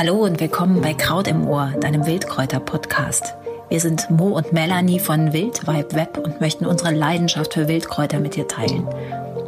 Hallo und willkommen bei Kraut im Ohr, deinem Wildkräuter-Podcast. Wir sind Mo und Melanie von Wildvibe Web und möchten unsere Leidenschaft für Wildkräuter mit dir teilen.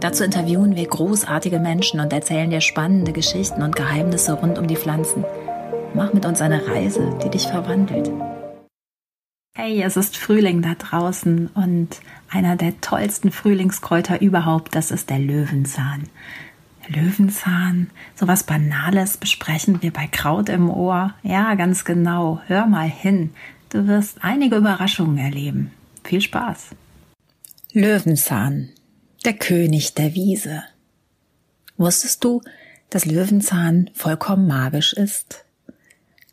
Dazu interviewen wir großartige Menschen und erzählen dir spannende Geschichten und Geheimnisse rund um die Pflanzen. Mach mit uns eine Reise, die dich verwandelt. Hey, es ist Frühling da draußen und einer der tollsten Frühlingskräuter überhaupt, das ist der Löwenzahn. Löwenzahn, sowas Banales besprechen wir bei Kraut im Ohr. Ja, ganz genau. Hör mal hin. Du wirst einige Überraschungen erleben. Viel Spaß. Löwenzahn, der König der Wiese. Wusstest du, dass Löwenzahn vollkommen magisch ist?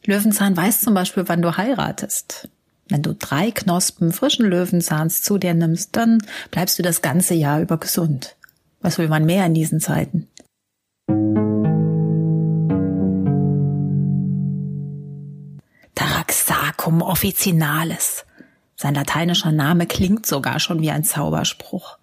Löwenzahn weiß zum Beispiel, wann du heiratest. Wenn du drei Knospen frischen Löwenzahns zu dir nimmst, dann bleibst du das ganze Jahr über gesund. Was will man mehr in diesen Zeiten? Taraxacum officinalis. Sein lateinischer Name klingt sogar schon wie ein Zauberspruch.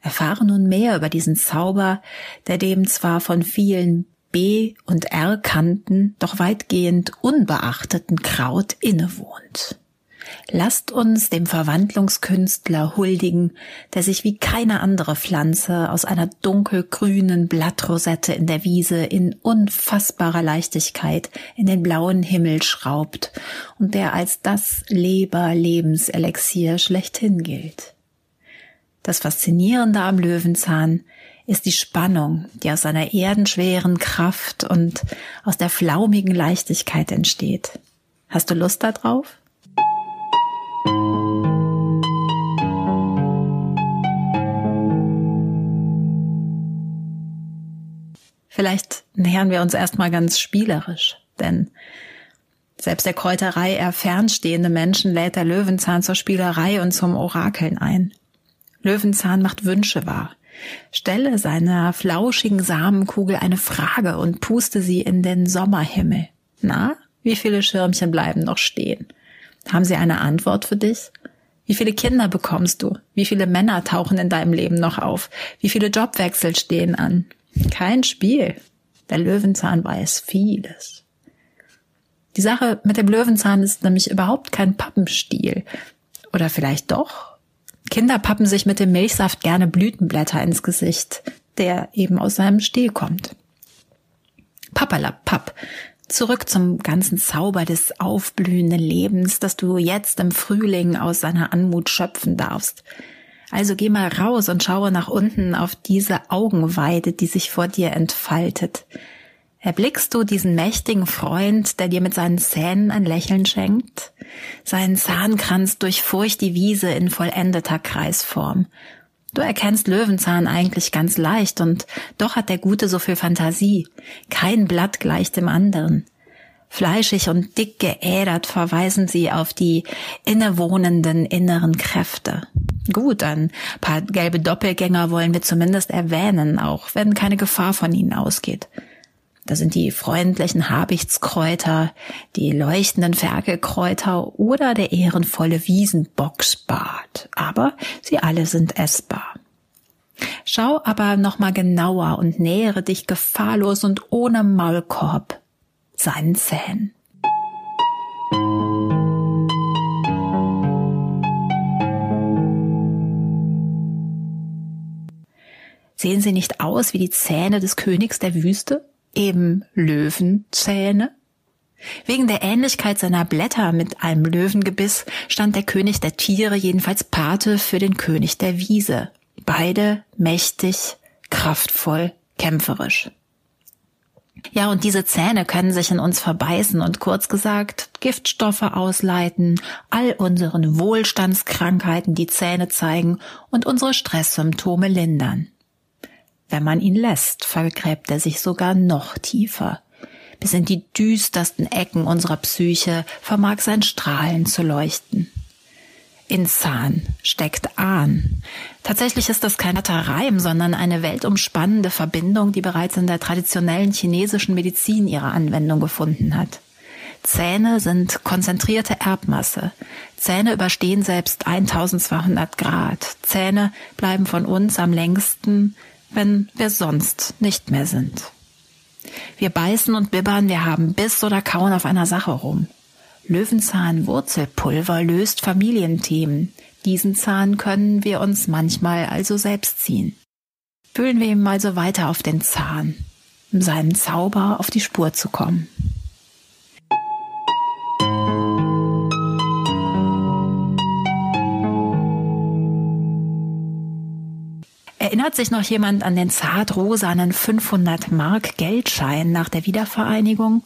Erfahre nun mehr über diesen Zauber, der dem zwar von vielen B- und R-Kanten, doch weitgehend unbeachteten Kraut innewohnt. Lasst uns dem Verwandlungskünstler huldigen, der sich wie keine andere Pflanze aus einer dunkelgrünen Blattrosette in der Wiese in unfassbarer Leichtigkeit in den blauen Himmel schraubt und der als das Leber-Lebenselixier schlechthin gilt. Das Faszinierende am Löwenzahn ist die Spannung, die aus seiner erdenschweren Kraft und aus der flaumigen Leichtigkeit entsteht. Hast du Lust darauf? Vielleicht nähern wir uns erstmal ganz spielerisch, denn selbst der Kräuterei eher fernstehende Menschen lädt der Löwenzahn zur Spielerei und zum Orakeln ein. Löwenzahn macht Wünsche wahr. Stelle seiner flauschigen Samenkugel eine Frage und puste sie in den Sommerhimmel. Na, wie viele Schirmchen bleiben noch stehen? Haben sie eine Antwort für dich? Wie viele Kinder bekommst du? Wie viele Männer tauchen in deinem Leben noch auf? Wie viele Jobwechsel stehen an? Kein Spiel. Der Löwenzahn weiß vieles. Die Sache mit dem Löwenzahn ist nämlich überhaupt kein Pappenstiel. Oder vielleicht doch? Kinder pappen sich mit dem Milchsaft gerne Blütenblätter ins Gesicht, der eben aus seinem Stiel kommt. Pappalapapp. Zurück zum ganzen Zauber des aufblühenden Lebens, das du jetzt im Frühling aus seiner Anmut schöpfen darfst. Also geh mal raus und schaue nach unten auf diese Augenweide, die sich vor dir entfaltet. Erblickst du diesen mächtigen Freund, der dir mit seinen Zähnen ein Lächeln schenkt? Sein Zahnkranz durchfurcht die Wiese in vollendeter Kreisform. Du erkennst Löwenzahn eigentlich ganz leicht und doch hat der Gute so viel Fantasie. Kein Blatt gleicht dem anderen. Fleischig und dick geädert verweisen sie auf die innewohnenden inneren Kräfte. Gut, ein paar gelbe Doppelgänger wollen wir zumindest erwähnen, auch wenn keine Gefahr von ihnen ausgeht. Da sind die freundlichen Habichtskräuter, die leuchtenden Ferkelkräuter oder der ehrenvolle Wiesenboxbart. Aber sie alle sind essbar. Schau aber nochmal genauer und nähere dich gefahrlos und ohne Maulkorb seinen Zähnen. Sehen sie nicht aus wie die Zähne des Königs der Wüste? Eben Löwenzähne? Wegen der Ähnlichkeit seiner Blätter mit einem Löwengebiss stand der König der Tiere jedenfalls Pate für den König der Wiese. Beide mächtig, kraftvoll, kämpferisch. Ja, und diese Zähne können sich in uns verbeißen und kurz gesagt Giftstoffe ausleiten, all unseren Wohlstandskrankheiten die Zähne zeigen und unsere Stresssymptome lindern. Wenn man ihn lässt, vergräbt er sich sogar noch tiefer. Bis in die düstersten Ecken unserer Psyche vermag sein Strahlen zu leuchten. In Zahn steckt Ahn. Tatsächlich ist das kein Reim, sondern eine weltumspannende Verbindung, die bereits in der traditionellen chinesischen Medizin ihre Anwendung gefunden hat. Zähne sind konzentrierte Erbmasse. Zähne überstehen selbst 1200 Grad. Zähne bleiben von uns am längsten, wenn wir sonst nicht mehr sind. Wir beißen und bibbern, wir haben Biss oder kauen auf einer Sache rum. Löwenzahn-Wurzelpulver löst Familienthemen. Diesen Zahn können wir uns manchmal also selbst ziehen. Fühlen wir ihm also weiter auf den Zahn, um seinen Zauber auf die Spur zu kommen. Erinnert sich noch jemand an den zartrosanen 500 Mark Geldschein nach der Wiedervereinigung?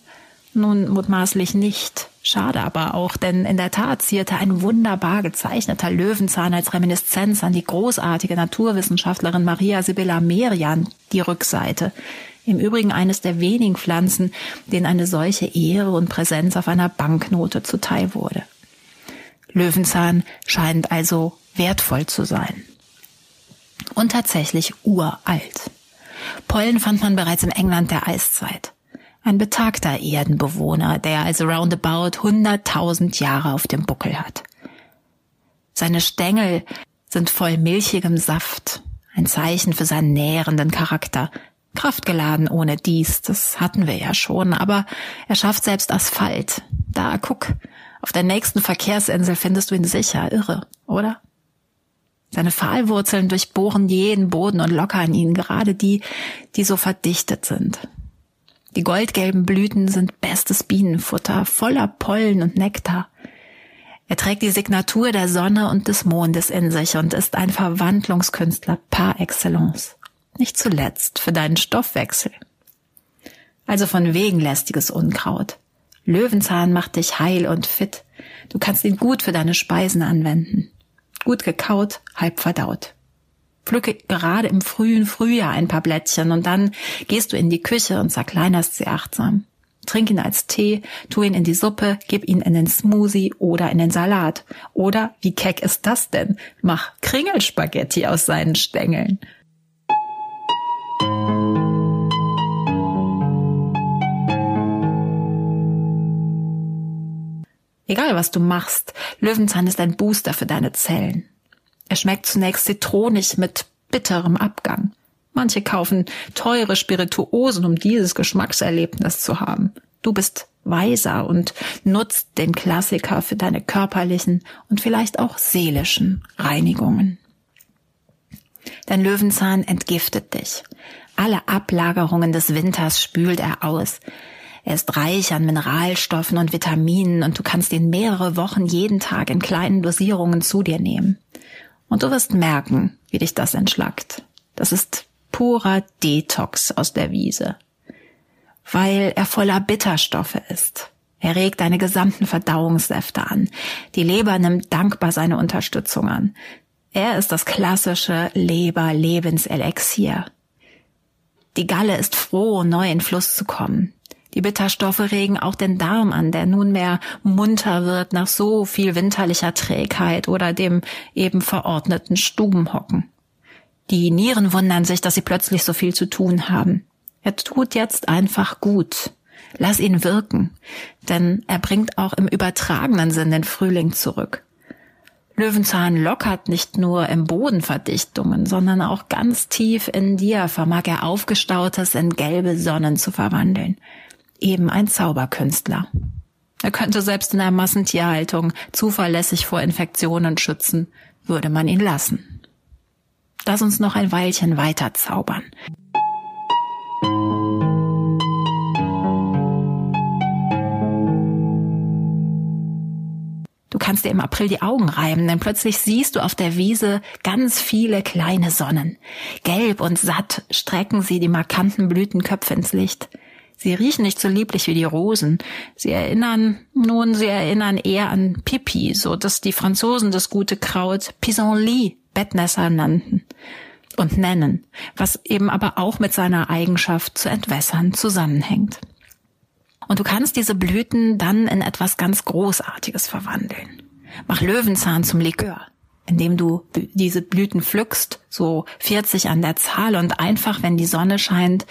Nun mutmaßlich nicht. Schade aber auch, denn in der Tat zierte ein wunderbar gezeichneter Löwenzahn als Reminiszenz an die großartige Naturwissenschaftlerin Maria Sibylla Merian die Rückseite. Im Übrigen eines der wenigen Pflanzen, denen eine solche Ehre und Präsenz auf einer Banknote zuteil wurde. Löwenzahn scheint also wertvoll zu sein und tatsächlich uralt. Pollen fand man bereits im England der Eiszeit. Ein betagter Erdenbewohner, der also roundabout 100.000 Jahre auf dem Buckel hat. Seine Stängel sind voll milchigem Saft, ein Zeichen für seinen nährenden Charakter. Kraftgeladen ohne dies, das hatten wir ja schon, aber er schafft selbst Asphalt. Da, guck, auf der nächsten Verkehrsinsel findest du ihn sicher, irre, oder? Seine Pfahlwurzeln durchbohren jeden Boden und lockern ihn, gerade die, die so verdichtet sind. Die goldgelben Blüten sind bestes Bienenfutter, voller Pollen und Nektar. Er trägt die Signatur der Sonne und des Mondes in sich und ist ein Verwandlungskünstler par excellence. Nicht zuletzt für deinen Stoffwechsel. Also von wegen lästiges Unkraut. Löwenzahn macht dich heil und fit. Du kannst ihn gut für deine Speisen anwenden gut gekaut, halb verdaut. Pflücke gerade im frühen Frühjahr ein paar Blättchen und dann gehst du in die Küche und zerkleinerst sie achtsam. Trink ihn als Tee, tu ihn in die Suppe, gib ihn in den Smoothie oder in den Salat. Oder, wie keck ist das denn? Mach Kringelspaghetti aus seinen Stängeln. Egal was du machst, Löwenzahn ist ein Booster für deine Zellen. Er schmeckt zunächst zitronig mit bitterem Abgang. Manche kaufen teure Spirituosen, um dieses Geschmackserlebnis zu haben. Du bist weiser und nutzt den Klassiker für deine körperlichen und vielleicht auch seelischen Reinigungen. Dein Löwenzahn entgiftet dich. Alle Ablagerungen des Winters spült er aus. Er ist reich an Mineralstoffen und Vitaminen und du kannst ihn mehrere Wochen jeden Tag in kleinen Dosierungen zu dir nehmen. Und du wirst merken, wie dich das entschlackt. Das ist purer Detox aus der Wiese. Weil er voller Bitterstoffe ist. Er regt deine gesamten Verdauungssäfte an. Die Leber nimmt dankbar seine Unterstützung an. Er ist das klassische Leber-Lebenselixier. Die Galle ist froh, neu in Fluss zu kommen. Die Bitterstoffe regen auch den Darm an, der nunmehr munter wird nach so viel winterlicher Trägheit oder dem eben verordneten Stubenhocken. Die Nieren wundern sich, dass sie plötzlich so viel zu tun haben. Er tut jetzt einfach gut. Lass ihn wirken, denn er bringt auch im übertragenen Sinn den Frühling zurück. Löwenzahn lockert nicht nur im Boden Verdichtungen, sondern auch ganz tief in dir vermag er Aufgestautes in gelbe Sonnen zu verwandeln eben ein Zauberkünstler. Er könnte selbst in der Massentierhaltung zuverlässig vor Infektionen schützen, würde man ihn lassen. Lass uns noch ein Weilchen weiter zaubern. Du kannst dir im April die Augen reiben, denn plötzlich siehst du auf der Wiese ganz viele kleine Sonnen. Gelb und satt strecken sie die markanten Blütenköpfe ins Licht. Sie riechen nicht so lieblich wie die Rosen. Sie erinnern, nun, sie erinnern eher an Pipi, so dass die Franzosen das gute Kraut Pissenlit, Bettnässer nannten und nennen, was eben aber auch mit seiner Eigenschaft zu entwässern zusammenhängt. Und du kannst diese Blüten dann in etwas ganz Großartiges verwandeln. Mach Löwenzahn zum Likör indem du diese Blüten pflückst, so 40 an der Zahl und einfach, wenn die Sonne scheint,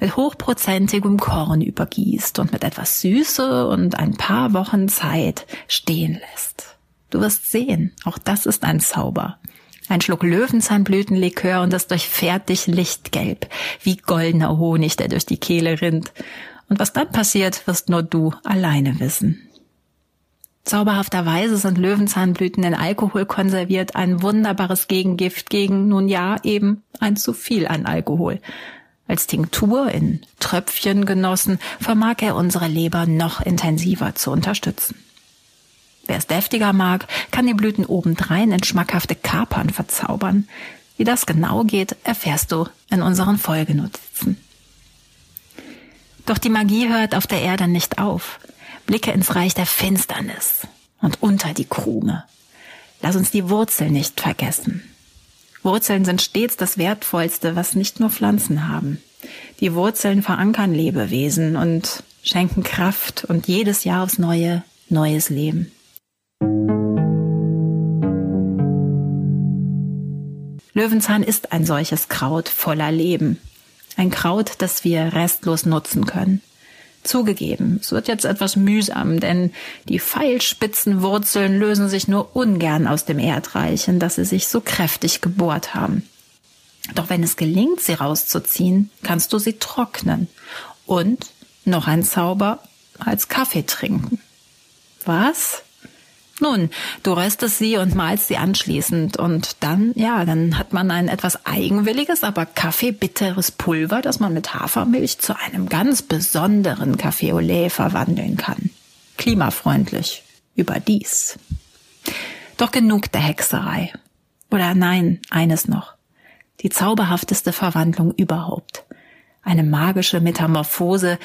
mit hochprozentigem Korn übergießt und mit etwas Süße und ein paar Wochen Zeit stehen lässt. Du wirst sehen, auch das ist ein Zauber. Ein Schluck Löwenzahnblütenlikör und das durchfährt dich lichtgelb, wie goldener Honig, der durch die Kehle rinnt. Und was dann passiert, wirst nur du alleine wissen. Zauberhafterweise sind Löwenzahnblüten in Alkohol konserviert, ein wunderbares Gegengift gegen, nun ja, eben ein zu viel an Alkohol. Als Tinktur in Tröpfchen genossen, vermag er unsere Leber noch intensiver zu unterstützen. Wer es deftiger mag, kann die Blüten obendrein in schmackhafte Kapern verzaubern. Wie das genau geht, erfährst du in unseren Folgenotizen. Doch die Magie hört auf der Erde nicht auf. Blicke ins Reich der Finsternis und unter die Krume. Lass uns die Wurzeln nicht vergessen. Wurzeln sind stets das Wertvollste, was nicht nur Pflanzen haben. Die Wurzeln verankern Lebewesen und schenken Kraft und jedes Jahr aufs neue neues Leben. Löwenzahn ist ein solches Kraut voller Leben. Ein Kraut, das wir restlos nutzen können. Zugegeben, es wird jetzt etwas mühsam, denn die pfeilspitzen Wurzeln lösen sich nur ungern aus dem Erdreich, in das sie sich so kräftig gebohrt haben. Doch wenn es gelingt, sie rauszuziehen, kannst du sie trocknen und noch ein Zauber als Kaffee trinken. Was? Nun, du röstest sie und malst sie anschließend und dann, ja, dann hat man ein etwas eigenwilliges, aber kaffeebitteres Pulver, das man mit Hafermilch zu einem ganz besonderen Café au lait verwandeln kann. Klimafreundlich. Überdies. Doch genug der Hexerei. Oder nein, eines noch. Die zauberhafteste Verwandlung überhaupt. Eine magische Metamorphose,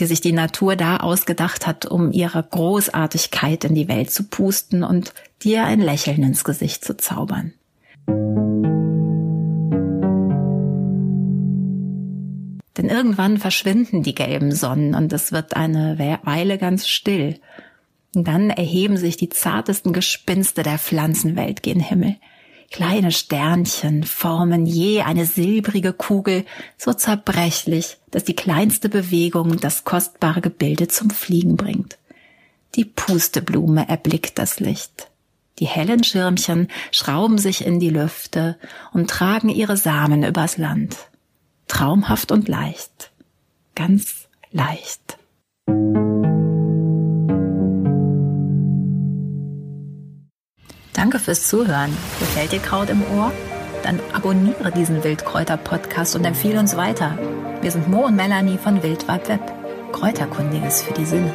die sich die Natur da ausgedacht hat, um ihre Großartigkeit in die Welt zu pusten und dir ein Lächeln ins Gesicht zu zaubern. Denn irgendwann verschwinden die gelben Sonnen und es wird eine Weile ganz still. Und dann erheben sich die zartesten Gespinste der Pflanzenwelt gen Himmel. Kleine Sternchen formen je eine silbrige Kugel, so zerbrechlich, dass die kleinste Bewegung das kostbare Gebilde zum Fliegen bringt. Die Pusteblume erblickt das Licht. Die hellen Schirmchen schrauben sich in die Lüfte und tragen ihre Samen übers Land. Traumhaft und leicht. Ganz leicht. Danke fürs Zuhören. Gefällt dir Kraut im Ohr? Dann abonniere diesen Wildkräuter-Podcast und empfehle uns weiter. Wir sind Mo und Melanie von Wildwald Web. Kräuterkundiges für die Sinne.